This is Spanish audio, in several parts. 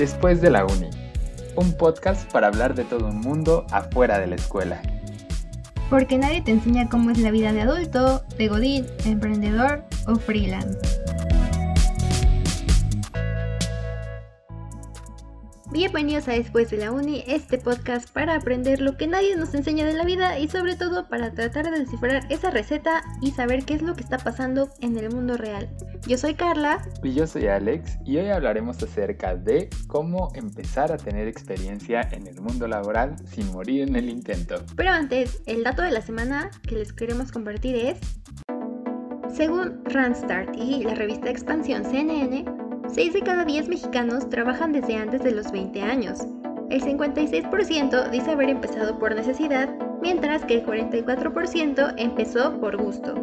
Después de la Uni, un podcast para hablar de todo un mundo afuera de la escuela. Porque nadie te enseña cómo es la vida de adulto, de godín, emprendedor o freelance. Bienvenidos a Después de la Uni, este podcast para aprender lo que nadie nos enseña de la vida y sobre todo para tratar de descifrar esa receta y saber qué es lo que está pasando en el mundo real. Yo soy Carla. Y yo soy Alex y hoy hablaremos acerca de cómo empezar a tener experiencia en el mundo laboral sin morir en el intento. Pero antes, el dato de la semana que les queremos compartir es... Según Randstad y la revista Expansión CNN, 6 de cada 10 mexicanos trabajan desde antes de los 20 años. El 56% dice haber empezado por necesidad, mientras que el 44% empezó por gusto.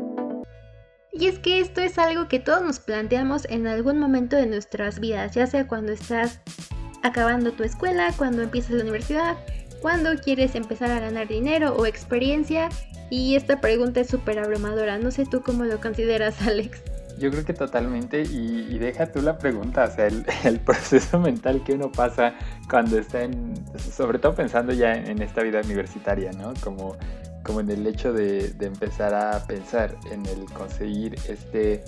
Y es que esto es algo que todos nos planteamos en algún momento de nuestras vidas, ya sea cuando estás acabando tu escuela, cuando empiezas la universidad, cuando quieres empezar a ganar dinero o experiencia. Y esta pregunta es súper abrumadora, no sé tú cómo lo consideras, Alex. Yo creo que totalmente, y, deja tú la pregunta, o sea, el, proceso mental que uno pasa cuando está en, sobre todo pensando ya en, esta vida universitaria, ¿no? Como, como en el hecho de, de empezar a pensar en el conseguir este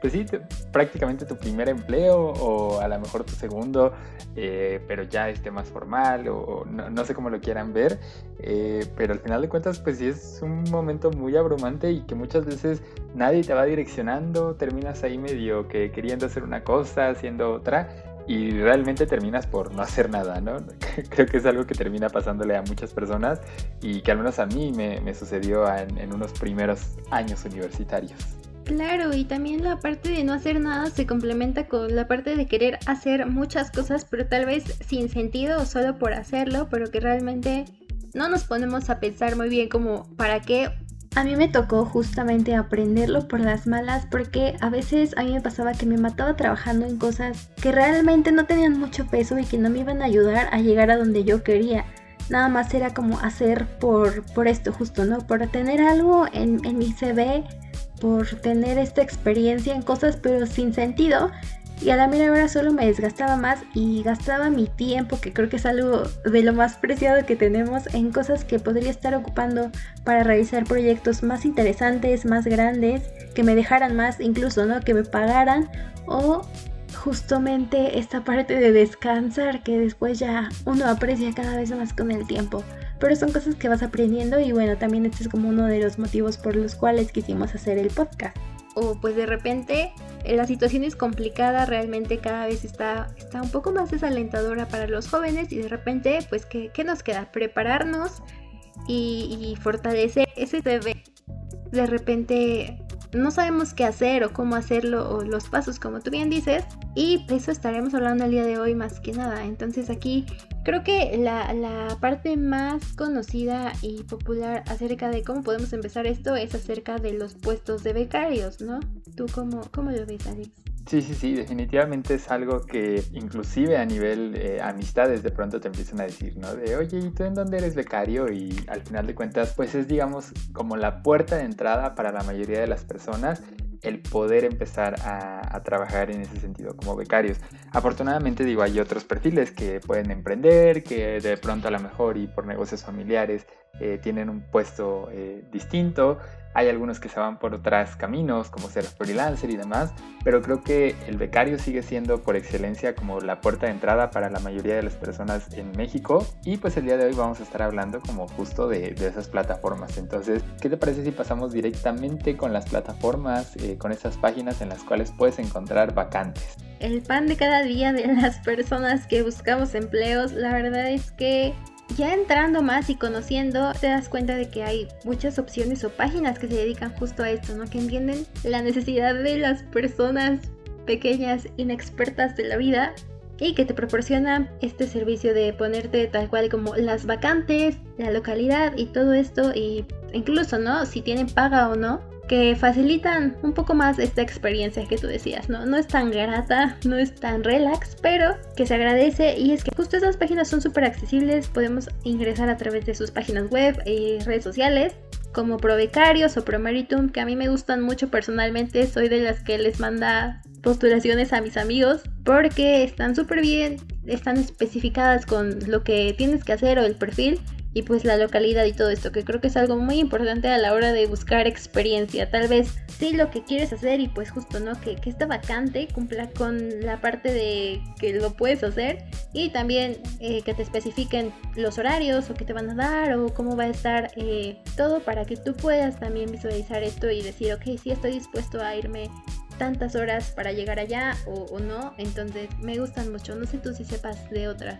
pues sí, prácticamente tu primer empleo o a lo mejor tu segundo, eh, pero ya esté más formal o, no, sé cómo lo quieran ver, eh, pero al final de cuentas pues sí es un momento muy abrumante y que muchas veces nadie te va direccionando, terminas ahí medio que queriendo hacer una cosa, haciendo otra y realmente terminas por no hacer nada, ¿no? Creo que es algo que termina pasándole a muchas personas y que al menos a mí me, sucedió en unos primeros años universitarios. Claro, y también la parte de no hacer nada se complementa con la parte de querer hacer muchas cosas, pero tal vez sin sentido o solo por hacerlo, pero que realmente no nos ponemos a pensar muy bien como para qué. A mí me tocó justamente aprenderlo por las malas porque a veces a mí me pasaba que me mataba trabajando en cosas que realmente no tenían mucho peso y que no me iban a ayudar a llegar a donde yo quería nada más era como hacer por, por esto justo, ¿no? Por tener algo en, en mi CV por tener esta experiencia en cosas pero sin sentido y a la mera hora solo me desgastaba más y gastaba mi tiempo, que creo que es algo de lo más preciado que tenemos, en cosas que podría estar ocupando para realizar proyectos más interesantes, más grandes, que me dejaran más, incluso, ¿no? Que me pagaran o justamente esta parte de descansar que después ya uno aprecia cada vez más con el tiempo pero son cosas que vas aprendiendo y bueno, también este es como uno de los motivos por los cuales quisimos hacer el podcast. O pues de repente la situación es complicada, realmente cada vez está, está un poco más desalentadora para los jóvenes y de repente pues ¿qué, nos queda? Prepararnos y, y fortalecer ese CV. De repente no sabemos qué hacer o cómo hacerlo o los pasos como tú bien dices y eso estaremos hablando el día de hoy más que nada. Entonces aquí creo que la, parte más conocida y popular acerca de cómo podemos empezar esto es acerca de los puestos de becarios, ¿no? ¿Tú cómo, cómo lo ves, Alex? Sí, sí, sí, definitivamente es algo que inclusive a nivel eh, amistades de pronto te empiezan a decir, ¿no? De, oye, ¿y tú en dónde eres becario? Y al final de cuentas, pues es, digamos, como la puerta de entrada para la mayoría de las personas el poder empezar a, trabajar en ese sentido como becarios. Afortunadamente digo, hay otros perfiles que pueden emprender, que de pronto a lo mejor y por negocios familiares eh, tienen un puesto eh, distinto. Hay algunos que se van por otros caminos, como ser freelancer y demás, pero creo que el becario sigue siendo por excelencia como la puerta de entrada para la mayoría de las personas en México. Y pues el día de hoy vamos a estar hablando como justo de, esas plataformas. Entonces, ¿qué te parece si pasamos directamente con las plataformas, eh, con esas páginas en las cuales puedes encontrar vacantes? El pan de cada día de las personas que buscamos empleos, la verdad es que ya entrando más y conociendo, te das cuenta de que hay muchas opciones o páginas que se dedican justo a esto, ¿no? Que entienden la necesidad de las personas pequeñas, inexpertas de la vida y que te proporciona este servicio de ponerte tal cual como las vacantes, la localidad y todo esto y incluso, ¿no? Si tienen paga o no que facilitan un poco más esta experiencia que tú decías, ¿no? No es tan grata, no es tan relax, pero que se agradece y es que justo esas páginas son súper accesibles, podemos ingresar a través de sus páginas web y redes sociales como Provecarios o Promeritum, que a mí me gustan mucho personalmente, soy de las que les manda postulaciones a mis amigos porque están súper bien están especificadas con lo que tienes que hacer o el perfil y pues la localidad y todo esto, que creo que es algo muy importante a la hora de buscar experiencia. Tal vez sí lo que quieres hacer y pues justo, ¿no? Que, que esta vacante cumpla con la parte de que lo puedes hacer y también eh, que te especifiquen los horarios o que te van a dar o cómo va a estar eh, todo para que tú puedas también visualizar esto y decir, ok, sí estoy dispuesto a irme tantas horas para llegar allá o, o no. Entonces me gustan mucho. No sé tú si sepas de otras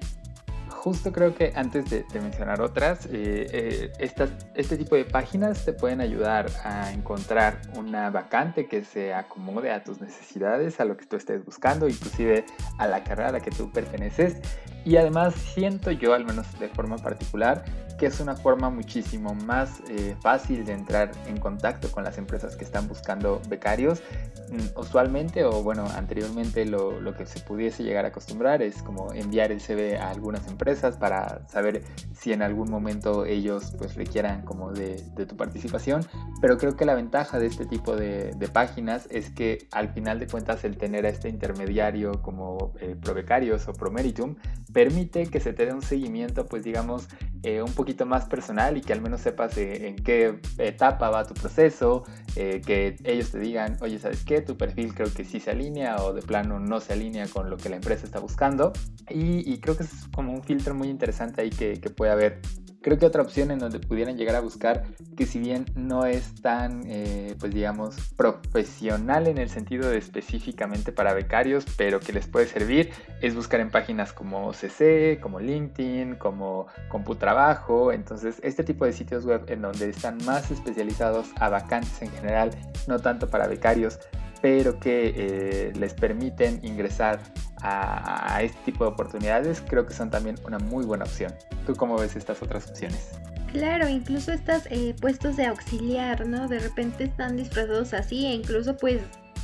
justo creo que antes de, mencionar otras, eh, eh, este tipo de páginas te pueden ayudar a encontrar una vacante que se acomode a tus necesidades, a lo que tú estés buscando, inclusive a la carrera a la que tú perteneces. Y además siento yo, al menos de forma particular, que es una forma muchísimo más eh, fácil de entrar en contacto con las empresas que están buscando becarios. Mm, usualmente, o bueno, anteriormente lo, lo, que se pudiese llegar a acostumbrar es como enviar el CV a algunas empresas para saber si en algún momento ellos pues requieran como de, de tu participación. Pero creo que la ventaja de este tipo de, de, páginas es que al final de cuentas el tener a este intermediario como eh, Provecarios o Promeritum permite que se te dé un seguimiento pues digamos eh, un poquito más personal y que al menos sepas en qué etapa va tu proceso, eh, que ellos te digan, oye, ¿sabes qué? Tu perfil creo que sí se alinea o de plano no se alinea con lo que la empresa está buscando. Y, creo que es como un filtro muy interesante ahí que puede haber Creo que otra opción en donde pudieran llegar a buscar, que si bien no es tan, eh, pues digamos, profesional en el sentido de específicamente para becarios, pero que les puede servir, es buscar en páginas como CC, como LinkedIn, como CompuTrabajo. Entonces, este tipo de sitios web en donde están más especializados a vacantes en general, no tanto para becarios, pero que eh, les permiten ingresar a, este tipo de oportunidades, creo que son también una muy buena opción. ¿Tú cómo ves estas otras opciones? Claro, incluso estos eh, puestos de auxiliar, ¿no? De repente están disfrazados así e incluso pues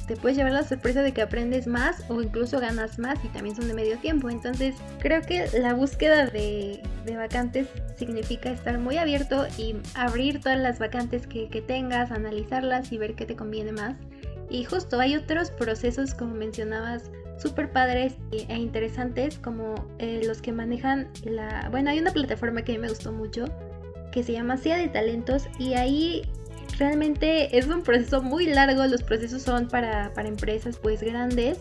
te puedes llevar la sorpresa de que aprendes más o incluso ganas más y también son de medio tiempo. Entonces creo que la búsqueda de, vacantes significa estar muy abierto y abrir todas las vacantes que, que tengas, analizarlas y ver qué te conviene más. Y justo hay otros procesos, como mencionabas, súper padres e interesantes, como eh, los que manejan la... Bueno, hay una plataforma que a mí me gustó mucho, que se llama CIA de Talentos, y ahí realmente es un proceso muy largo, los procesos son para, para empresas pues grandes,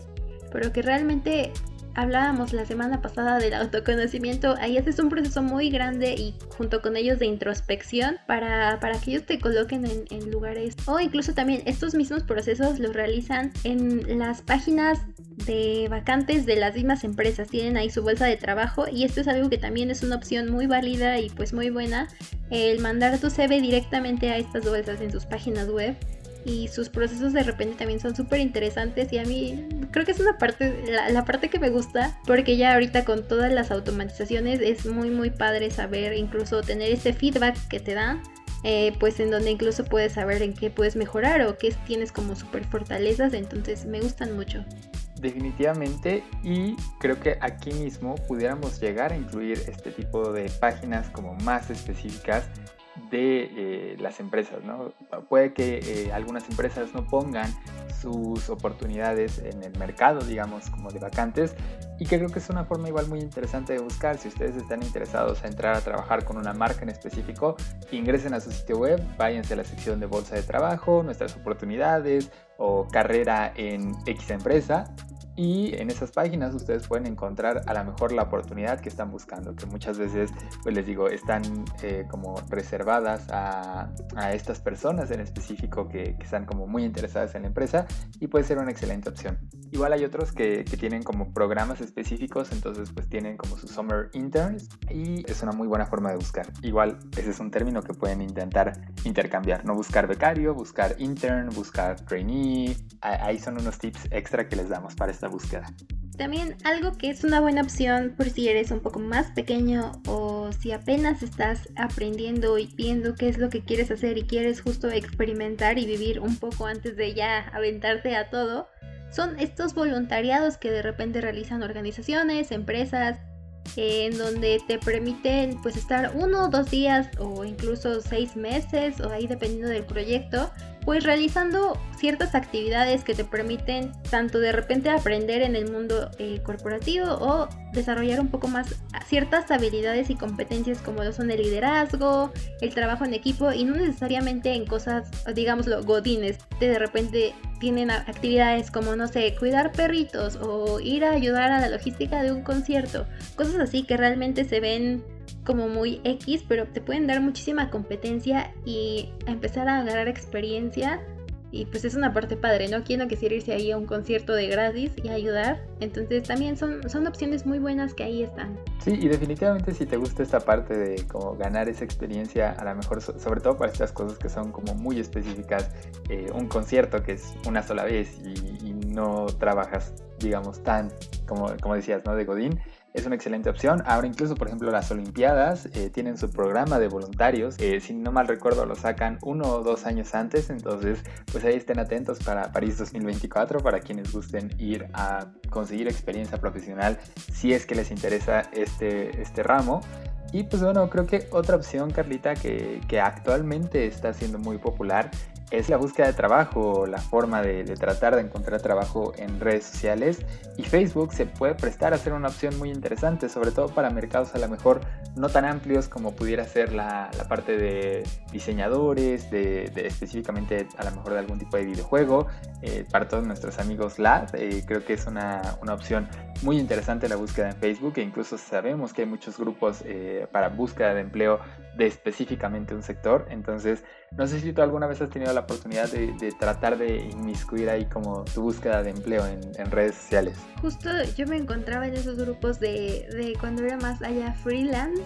pero que realmente hablábamos la semana pasada del autoconocimiento, ahí haces un proceso muy grande y junto con ellos de introspección para, para que ellos te coloquen en, en, lugares. O incluso también estos mismos procesos los realizan en las páginas de vacantes de las mismas empresas, tienen ahí su bolsa de trabajo y esto es algo que también es una opción muy válida y pues muy buena, el mandar tu CV directamente a estas bolsas en sus páginas web y sus procesos de repente también son súper interesantes y a mí creo que es una parte, la, parte que me gusta porque ya ahorita con todas las automatizaciones es muy muy padre saber incluso tener ese feedback que te dan eh, pues en donde incluso puedes saber en qué puedes mejorar o qué tienes como súper fortalezas entonces me gustan mucho. Definitivamente y creo que aquí mismo pudiéramos llegar a incluir este tipo de páginas como más específicas de eh, las empresas, ¿no? Puede que eh, algunas empresas no pongan sus oportunidades en el mercado, digamos, como de vacantes, y que creo que es una forma igual muy interesante de buscar. Si ustedes están interesados a entrar a trabajar con una marca en específico, ingresen a su sitio web, váyanse a la sección de bolsa de trabajo, nuestras oportunidades o carrera en X empresa y en esas páginas ustedes pueden encontrar a lo mejor la oportunidad que están buscando, que muchas veces, pues les digo, están eh, como reservadas a, a, estas personas en específico que, que, están como muy interesadas en la empresa y puede ser una excelente opción. Igual hay otros que, que, tienen como programas específicos, entonces pues tienen como sus summer interns y es una muy buena forma de buscar. Igual ese es un término que pueden intentar intercambiar, no buscar becario, buscar intern, buscar trainee, ahí son unos tips extra que les damos para esta. También algo que es una buena opción por si eres un poco más pequeño o si apenas estás aprendiendo y viendo qué es lo que quieres hacer y quieres justo experimentar y vivir un poco antes de ya aventarte a todo, son estos voluntariados que de repente realizan organizaciones, empresas, en donde te permiten pues estar uno o dos días o incluso seis meses o ahí dependiendo del proyecto pues realizando ciertas actividades que te permiten tanto de repente aprender en el mundo eh, corporativo o desarrollar un poco más ciertas habilidades y competencias como lo son el liderazgo, el trabajo en equipo y no necesariamente en cosas, digámoslo, godines. De repente tienen actividades como, no sé, cuidar perritos o ir a ayudar a la logística de un concierto. Cosas así que realmente se ven como muy X, pero te pueden dar muchísima competencia y empezar a agarrar experiencia. Y pues es una parte padre, ¿no? ¿Quién no quisiera irse ahí a un concierto de gratis y ayudar? Entonces también son, son opciones muy buenas que ahí están. Sí, y definitivamente si te gusta esta parte de como ganar esa experiencia, a lo mejor sobre todo para estas cosas que son como muy específicas, eh, un concierto que es una sola vez y, y no trabajas, digamos, tan, como, como decías, ¿no? De Godín es una excelente opción. Ahora incluso, por ejemplo, las Olimpiadas eh, tienen su programa de voluntarios. Eh, si no mal recuerdo, lo sacan uno o dos años antes. Entonces, pues ahí estén atentos para París 2024 para quienes gusten ir a conseguir experiencia profesional si es que les interesa este, este ramo. Y pues bueno, creo que otra opción, Carlita, que, que actualmente está siendo muy popular es la búsqueda de trabajo, la forma de, tratar de encontrar trabajo en redes sociales y Facebook se puede prestar a ser una opción muy interesante, sobre todo para mercados a lo mejor no tan amplios como pudiera ser la, parte de diseñadores, de, específicamente a lo mejor de algún tipo de videojuego. Eh, para todos nuestros amigos LAD, eh, creo que es una, opción muy interesante la búsqueda en Facebook e incluso sabemos que hay muchos grupos eh, para búsqueda de empleo de específicamente un sector. Entonces, no sé si tú alguna vez has tenido la oportunidad de, tratar de inmiscuir ahí como tu búsqueda de empleo en, redes sociales. Justo yo me encontraba en esos grupos de, de cuando era más allá freelance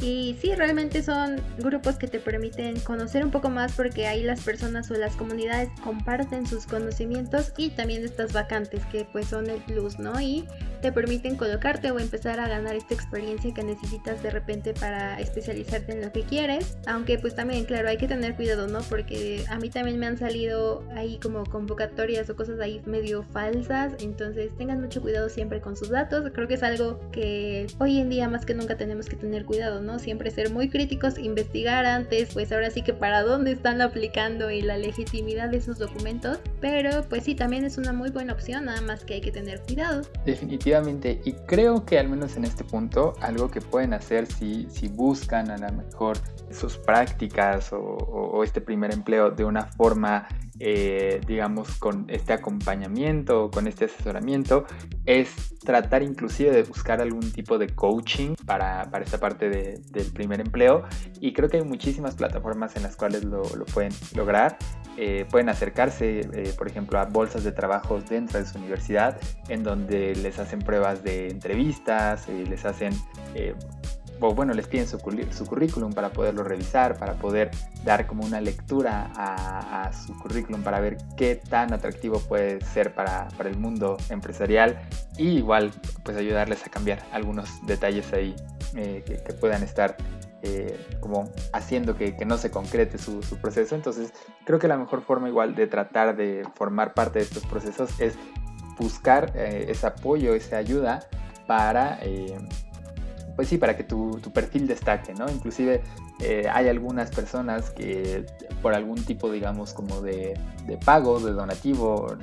y sí, realmente son grupos que te permiten conocer un poco más porque ahí las personas o las comunidades comparten sus conocimientos y también estas vacantes que pues son el plus, ¿no? Y te permiten colocarte o empezar a ganar esta experiencia que necesitas de repente para especializarte en lo que quieres. Aunque pues también, claro, hay que tener cuidado, ¿no? Porque a mí también me han salido ahí como convocatorias o cosas ahí medio falsas. Entonces tengan mucho cuidado siempre con sus datos. Creo que es algo que hoy en día más que nunca tenemos que tener cuidado, ¿no? Siempre ser muy críticos, investigar antes, pues ahora sí que para dónde están aplicando y la legitimidad de esos documentos. Pero pues sí, también es una muy buena opción, nada más que hay que tener cuidado. Definitivamente, y creo que al menos en este punto, algo que pueden hacer si, si buscan a lo mejor sus prácticas o, o este primer empleo de una forma eh, digamos, con este acompañamiento, con este asesoramiento, es tratar inclusive de buscar algún tipo de coaching para, para esta parte del primer empleo. Y creo que hay muchísimas plataformas en las cuales lo, pueden lograr. Eh, pueden acercarse, eh, por ejemplo, a bolsas de trabajo dentro de su universidad, en donde les hacen pruebas de entrevistas, les hacen o bueno, les piden su, currículum para poderlo revisar, para poder dar como una lectura a, su currículum para ver qué tan atractivo puede ser para, el mundo empresarial y igual pues ayudarles a cambiar algunos detalles ahí eh, que, puedan estar eh, como haciendo que, no se concrete su, proceso. Entonces creo que la mejor forma igual de tratar de formar parte de estos procesos es buscar eh, ese apoyo, esa ayuda para pues sí, para que tu, perfil destaque, ¿no? Inclusive eh, hay algunas personas que por algún tipo, digamos, como de, de pago, de donativo,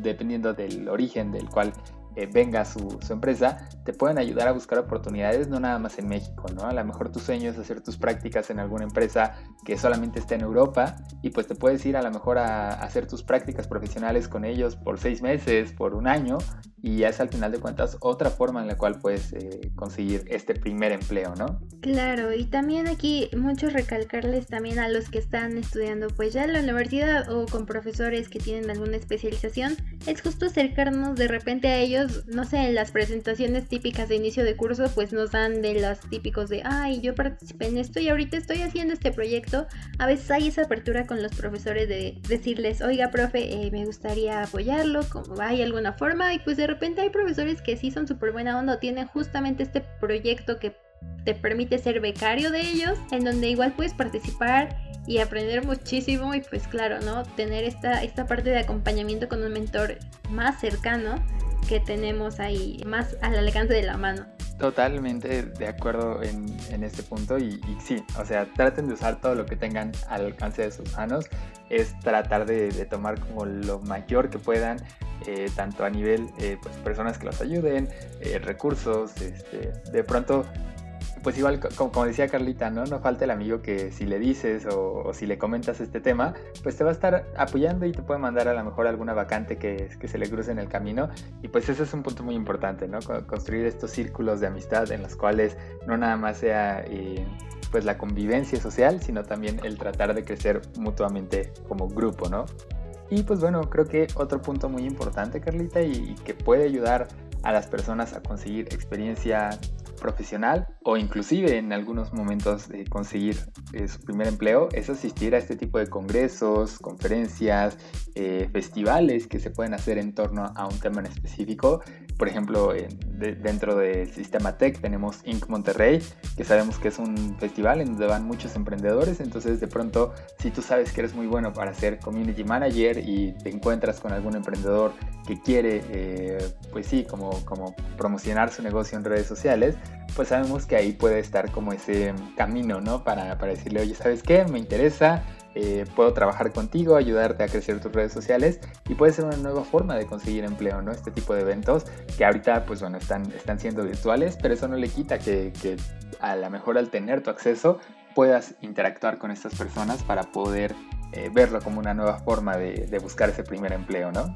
dependiendo del origen del cual eh, venga su, su, empresa, te pueden ayudar a buscar oportunidades, no nada más en México, ¿no? A lo mejor tu sueño es hacer tus prácticas en alguna empresa que solamente esté en Europa y pues te puedes ir a lo mejor a, hacer tus prácticas profesionales con ellos por seis meses, por un año y es al final de cuentas otra forma en la cual puedes eh, conseguir este primer empleo, ¿no? Claro, y también aquí mucho recalcarles también a los que están estudiando pues ya en la universidad o con profesores que tienen alguna especialización, es justo acercarnos de repente a ellos, no sé, en las presentaciones típicas de inicio de curso pues nos dan de los típicos de, ay, yo participé en esto y ahorita estoy haciendo este proyecto, a veces hay esa apertura con los profesores de decirles, oiga, profe, eh, me gustaría apoyarlo, como hay alguna forma y pues de repente hay profesores que sí son súper buena onda o tienen justamente este proyecto que te permite ser becario de ellos, en donde igual puedes participar y aprender muchísimo y pues claro, ¿no? Tener esta, esta parte de acompañamiento con un mentor más cercano que tenemos ahí, más al alcance de la mano. Totalmente de acuerdo en, en este punto y, sí, o sea, traten de usar todo lo que tengan al alcance de sus manos, es tratar de, de tomar como lo mayor que puedan, eh, tanto a nivel eh, pues, personas que los ayuden, eh, recursos, este, de pronto pues igual, como, decía Carlita, ¿no? No falta el amigo que si le dices o, si le comentas este tema, pues te va a estar apoyando y te puede mandar a lo mejor alguna vacante que, que se le cruce en el camino. Y pues ese es un punto muy importante, ¿no? Construir estos círculos de amistad en los cuales no nada más sea eh, pues la convivencia social, sino también el tratar de crecer mutuamente como grupo, ¿no? Y pues bueno, creo que otro punto muy importante, Carlita, y que puede ayudar a las personas a conseguir experiencia profesional o inclusive en algunos momentos de conseguir eh, su primer empleo es asistir a este tipo de congresos, conferencias, eh, festivales que se pueden hacer en torno a un tema en específico. Por ejemplo, dentro del sistema Tech tenemos Inc. Monterrey, que sabemos que es un festival en donde van muchos emprendedores. Entonces, de pronto, si tú sabes que eres muy bueno para ser community manager y te encuentras con algún emprendedor que quiere, eh, pues sí, como, como promocionar su negocio en redes sociales, pues sabemos que ahí puede estar como ese camino, ¿no? Para, para decirle, oye, ¿sabes qué? Me interesa, eh, puedo trabajar contigo, ayudarte a crecer tus redes sociales y puede ser una nueva forma de conseguir empleo, ¿no? Este tipo de eventos que ahorita, pues bueno, están, están siendo virtuales, pero eso no le quita que, a lo mejor al tener tu acceso puedas interactuar con estas personas para poder eh, verlo como una nueva forma de, de buscar ese primer empleo, ¿no?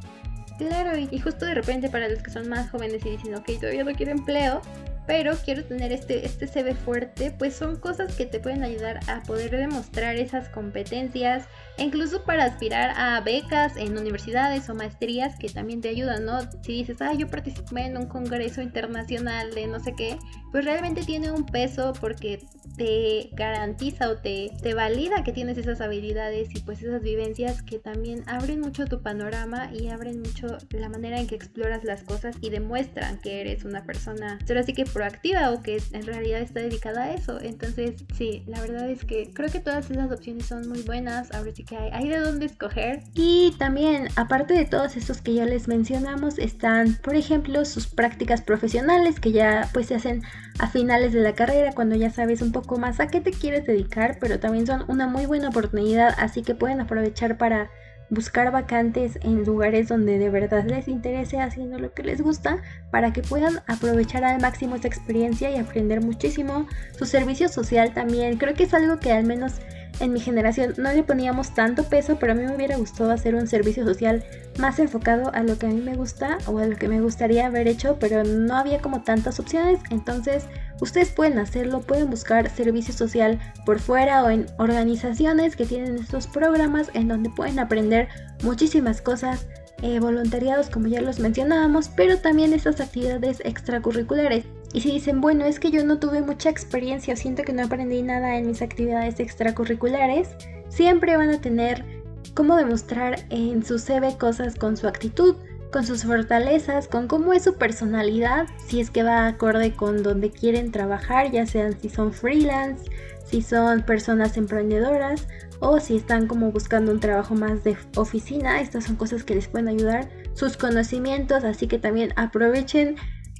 Claro, y justo de repente para los que son más jóvenes y dicen, ok, todavía no quiero empleo, pero quiero tener este, este CV fuerte, pues son cosas que te pueden ayudar a poder demostrar esas competencias, incluso para aspirar a becas en universidades o maestrías que también te ayudan, ¿no? Si dices, ah, yo participé en un congreso internacional de no sé qué, pues realmente tiene un peso porque te garantiza o te, te valida que tienes esas habilidades y pues esas vivencias que también abren mucho tu panorama y abren mucho la manera en que exploras las cosas y demuestran que eres una persona, ahora sí que proactiva o que en realidad está dedicada a eso. Entonces, sí, la verdad es que creo que todas esas opciones son muy buenas, ahora sí que hay, hay de dónde escoger. Y también, aparte de todos estos que ya les mencionamos, están, por ejemplo, sus prácticas profesionales que ya pues se hacen a finales de la carrera cuando ya sabes un poco más a qué te quieres dedicar, pero también son una muy buena oportunidad, así que pueden aprovechar para buscar vacantes en lugares donde de verdad les interese haciendo lo que les gusta para que puedan aprovechar al máximo esa experiencia y aprender muchísimo. Su servicio social también, creo que es algo que al menos en mi generación no le poníamos tanto peso, pero a mí me hubiera gustado hacer un servicio social más enfocado a lo que a mí me gusta o a lo que me gustaría haber hecho, pero no había como tantas opciones, entonces ustedes pueden hacerlo, pueden buscar servicio social por fuera o en organizaciones que tienen estos programas en donde pueden aprender muchísimas cosas, eh, voluntariados como ya los mencionábamos, pero también estas actividades extracurriculares. Y si dicen, bueno, es que yo no tuve mucha experiencia, siento que no aprendí nada en mis actividades extracurriculares, siempre van a tener cómo demostrar en su CV cosas con su actitud, con sus fortalezas, con cómo es su personalidad, si es que va acorde con donde quieren trabajar, ya sean si son freelance, si son personas emprendedoras o si están como buscando un trabajo más de oficina, estas son cosas que les pueden ayudar, sus conocimientos, así que también aprovechen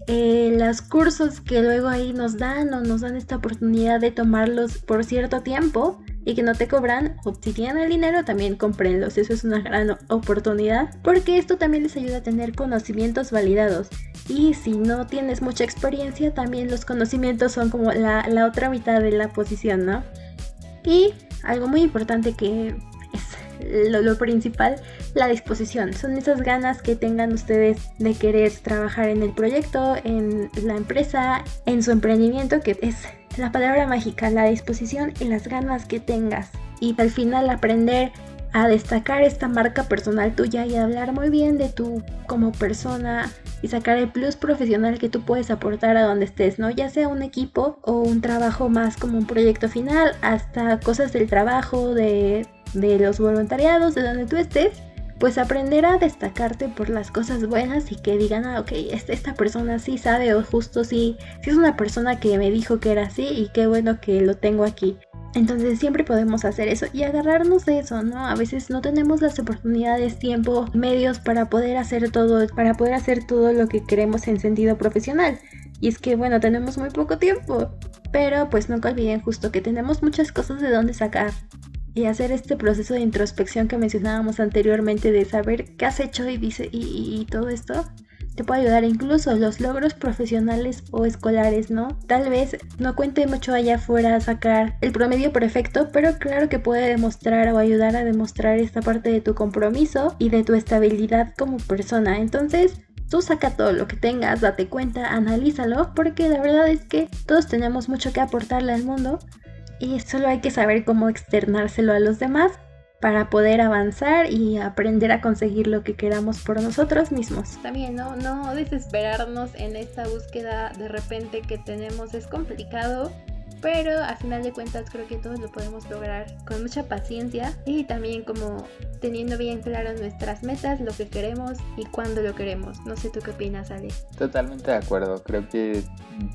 eh, los cursos que luego ahí nos dan o nos dan esta oportunidad de tomarlos por cierto tiempo y que no te cobran o si tienen el dinero también comprenlos. Eso es una gran oportunidad porque esto también les ayuda a tener conocimientos validados. Y si no tienes mucha experiencia también los conocimientos son como la, la otra mitad de la posición no y algo muy importante que lo, principal, la disposición. Son esas ganas que tengan ustedes de querer trabajar en el proyecto, en la empresa, en su emprendimiento, que es la palabra mágica, la disposición y las ganas que tengas. Y al final aprender a destacar esta marca personal tuya y hablar muy bien de tú como persona y sacar el plus profesional que tú puedes aportar a donde estés, ¿no? Ya sea un equipo o un trabajo más como un proyecto final, hasta cosas del trabajo, de de los voluntariados, de donde tú estés, pues aprender a destacarte por las cosas buenas y que digan, ah, ok, esta, esta persona sí sabe o justo sí, sí es una persona que me dijo que era así y qué bueno que lo tengo aquí. Entonces siempre podemos hacer eso y agarrarnos de eso, ¿no? A veces no tenemos las oportunidades, tiempo, medios para poder hacer todo, para poder hacer todo lo que queremos en sentido profesional. Y es que, bueno, tenemos muy poco tiempo. Pero pues nunca olviden justo que tenemos muchas cosas de dónde sacar. Y hacer este proceso de introspección que mencionábamos anteriormente de saber qué has hecho y, dice, y todo esto te puede ayudar incluso los logros profesionales o escolares, ¿no? Tal vez no cuente mucho allá afuera sacar el promedio perfecto, pero claro que puede demostrar o ayudar a demostrar esta parte de tu compromiso y de tu estabilidad como persona. Entonces, tú saca todo lo que tengas, date cuenta, analízalo, porque la verdad es que todos tenemos mucho que aportarle al mundo y solo hay que saber cómo externárselo a los demás para poder avanzar y aprender a conseguir lo que queramos por nosotros mismos. También no, no desesperarnos en esta búsqueda de repente que tenemos es complicado, pero a final de cuentas creo que todos lo podemos lograr con mucha paciencia y también como teniendo bien claro nuestras metas, lo que queremos y cuándo lo queremos. No sé tú qué opinas, Ale. Totalmente de acuerdo, creo que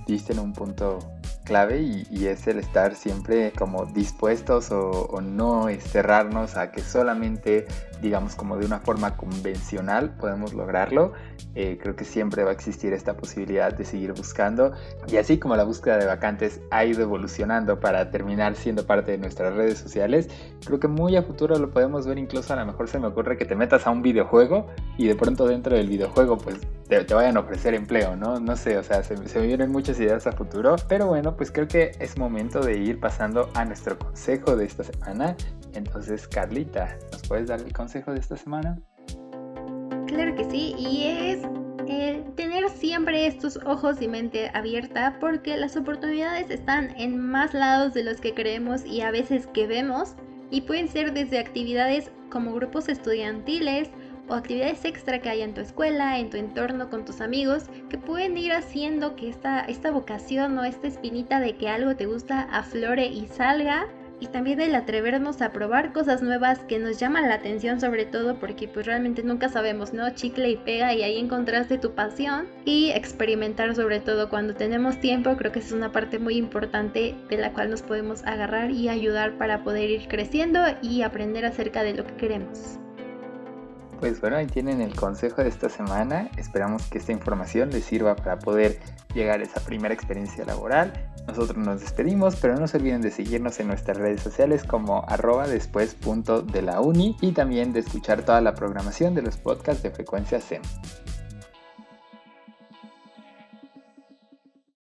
diste en un punto clave y, es el estar siempre como dispuestos o, no cerrarnos a que solamente digamos como de una forma convencional podemos lograrlo. Eh, creo que siempre va a existir esta posibilidad de seguir buscando y así como la búsqueda de vacantes ha ido evolucionando para terminar siendo parte de nuestras redes sociales, creo que muy a futuro lo podemos ver incluso a lo mejor se me ocurre que te metas a un videojuego y de pronto dentro del videojuego pues te, vayan a ofrecer empleo, ¿no? No sé, o sea, se, se me vienen muchas ideas a futuro, pero bueno, pues creo que es momento de ir pasando a nuestro consejo de esta semana. Entonces, Carlita, ¿nos puedes dar el consejo de esta semana? Claro que sí, y es el tener siempre estos ojos y mente abierta porque las oportunidades están en más lados de los que creemos y a veces que vemos y pueden ser desde actividades como grupos estudiantiles o actividades extra que hay en tu escuela, en tu entorno, con tus amigos, que pueden ir haciendo que esta, esta vocación o esta espinita de que algo te gusta aflore y salga. Y también el atrevernos a probar cosas nuevas que nos llaman la atención sobre todo porque pues realmente nunca sabemos, ¿no? Chicle y pega y ahí encontraste tu pasión. Y experimentar sobre todo cuando tenemos tiempo, creo que es una parte muy importante de la cual nos podemos agarrar y ayudar para poder ir creciendo y aprender acerca de lo que queremos. Pues bueno, ahí tienen el consejo de esta semana. Esperamos que esta información les sirva para poder llegar a esa primera experiencia laboral. Nosotros nos despedimos, pero no se olviden de seguirnos en nuestras redes sociales como arroba después la uni y también de escuchar toda la programación de los podcasts de frecuencia SEM.